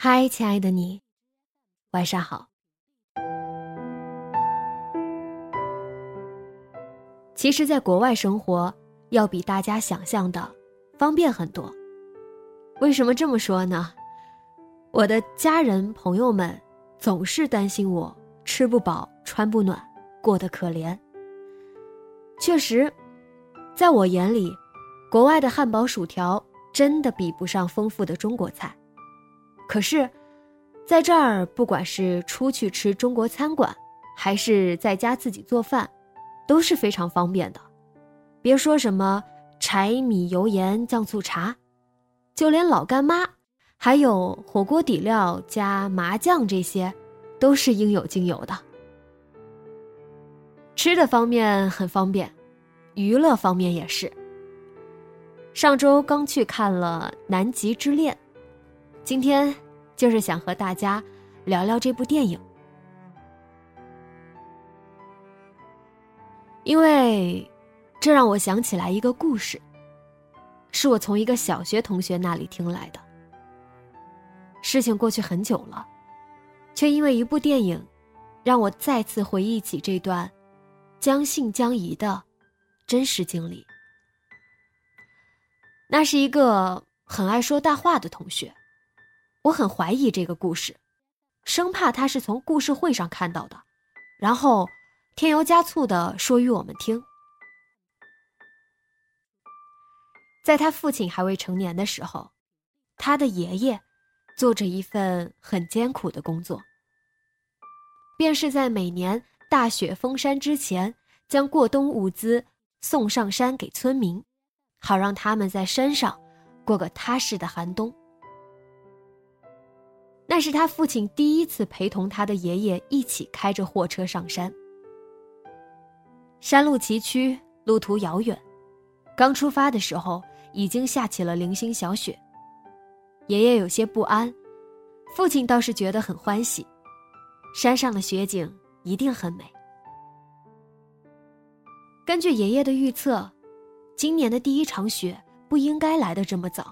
嗨，亲爱的你，晚上好。其实，在国外生活要比大家想象的方便很多。为什么这么说呢？我的家人朋友们总是担心我吃不饱、穿不暖、过得可怜。确实，在我眼里，国外的汉堡、薯条真的比不上丰富的中国菜。可是，在这儿，不管是出去吃中国餐馆，还是在家自己做饭，都是非常方便的。别说什么柴米油盐酱醋茶，就连老干妈，还有火锅底料加麻酱这些，都是应有尽有的。吃的方面很方便，娱乐方面也是。上周刚去看了《南极之恋》。今天就是想和大家聊聊这部电影，因为这让我想起来一个故事，是我从一个小学同学那里听来的。事情过去很久了，却因为一部电影，让我再次回忆起这段将信将疑的真实经历。那是一个很爱说大话的同学。我很怀疑这个故事，生怕他是从故事会上看到的，然后添油加醋的说与我们听。在他父亲还未成年的时候，他的爷爷做着一份很艰苦的工作，便是在每年大雪封山之前，将过冬物资送上山给村民，好让他们在山上过个踏实的寒冬。那是他父亲第一次陪同他的爷爷一起开着货车上山。山路崎岖，路途遥远，刚出发的时候已经下起了零星小雪。爷爷有些不安，父亲倒是觉得很欢喜，山上的雪景一定很美。根据爷爷的预测，今年的第一场雪不应该来的这么早，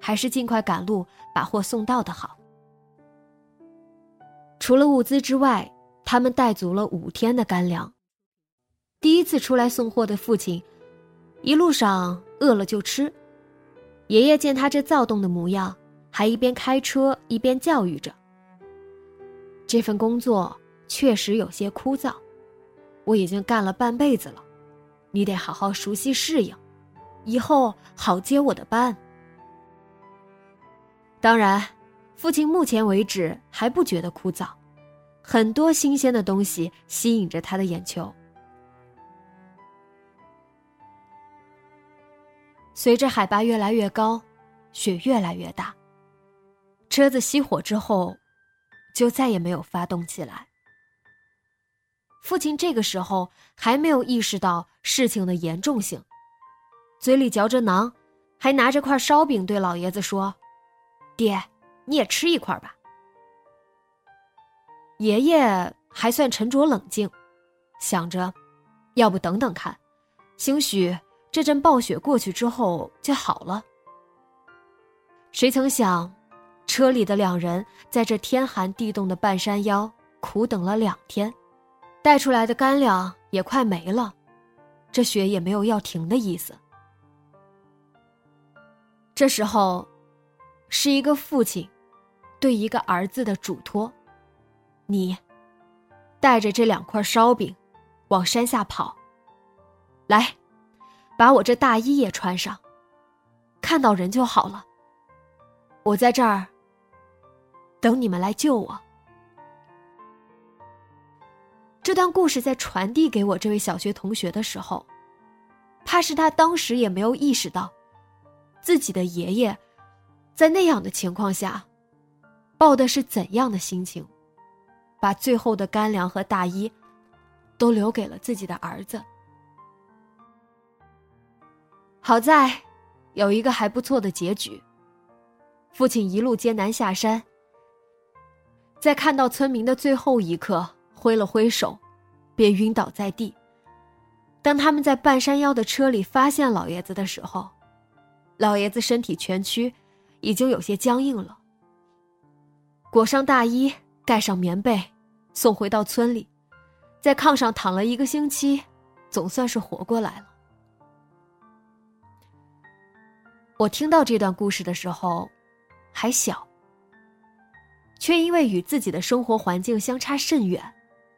还是尽快赶路把货送到的好。除了物资之外，他们带足了五天的干粮。第一次出来送货的父亲，一路上饿了就吃。爷爷见他这躁动的模样，还一边开车一边教育着：“这份工作确实有些枯燥，我已经干了半辈子了，你得好好熟悉适应，以后好接我的班。”当然。父亲目前为止还不觉得枯燥，很多新鲜的东西吸引着他的眼球。随着海拔越来越高，雪越来越大，车子熄火之后，就再也没有发动起来。父亲这个时候还没有意识到事情的严重性，嘴里嚼着馕，还拿着块烧饼对老爷子说：“爹。”你也吃一块吧。爷爷还算沉着冷静，想着，要不等等看，兴许这阵暴雪过去之后就好了。谁曾想，车里的两人在这天寒地冻的半山腰苦等了两天，带出来的干粮也快没了，这雪也没有要停的意思。这时候。是一个父亲对一个儿子的嘱托。你带着这两块烧饼往山下跑。来，把我这大衣也穿上。看到人就好了。我在这儿等你们来救我。这段故事在传递给我这位小学同学的时候，怕是他当时也没有意识到，自己的爷爷在那样的情况下，抱的是怎样的心情，把最后的干粮和大衣都留给了自己的儿子。好在有一个还不错的结局。父亲一路艰难下山，在看到村民的最后一刻。挥了挥手，便晕倒在地。当他们在半山腰的车里发现老爷子的时候，老爷子身体蜷曲，已经有些僵硬了。裹上大衣，盖上棉被，送回到村里，在炕上躺了一个星期，总算是活过来了。我听到这段故事的时候，还小，却因为与自己的生活环境相差甚远。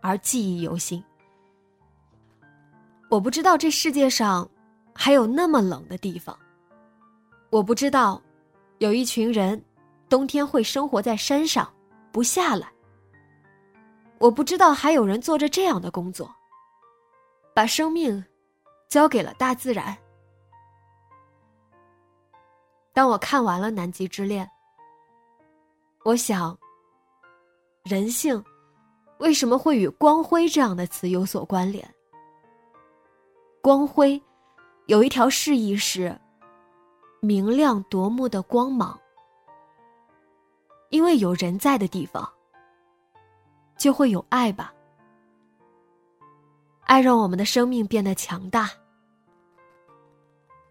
而记忆犹新。我不知道这世界上还有那么冷的地方。我不知道，有一群人冬天会生活在山上，不下来。我不知道还有人做着这样的工作，把生命交给了大自然。当我看完了《南极之恋》，我想，人性。为什么会与光辉这样的词有所关联？光辉，有一条释义是明亮夺目的光芒。因为有人在的地方，就会有爱吧。爱让我们的生命变得强大。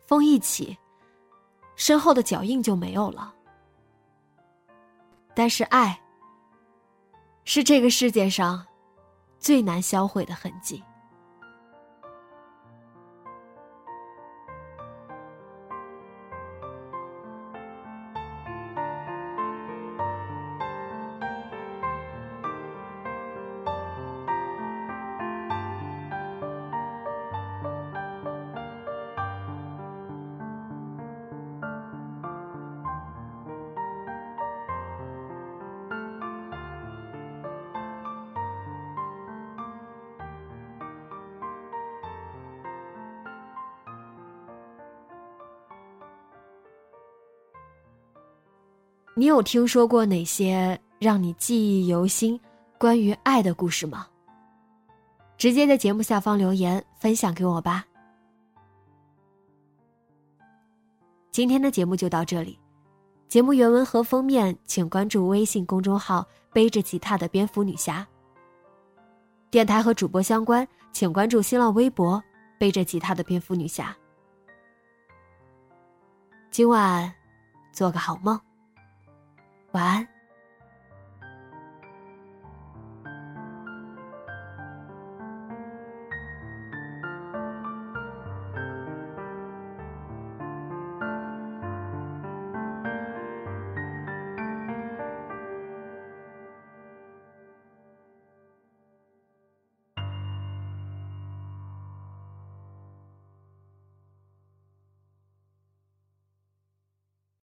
风一起，身后的脚印就没有了。但是爱。是这个世界上最难销毁的痕迹。你有听说过哪些让你记忆犹新、关于爱的故事吗？直接在节目下方留言分享给我吧。今天的节目就到这里，节目原文和封面请关注微信公众号“背着吉他的蝙蝠女侠”。电台和主播相关，请关注新浪微博“背着吉他的蝙蝠女侠”。今晚，做个好梦。晚安。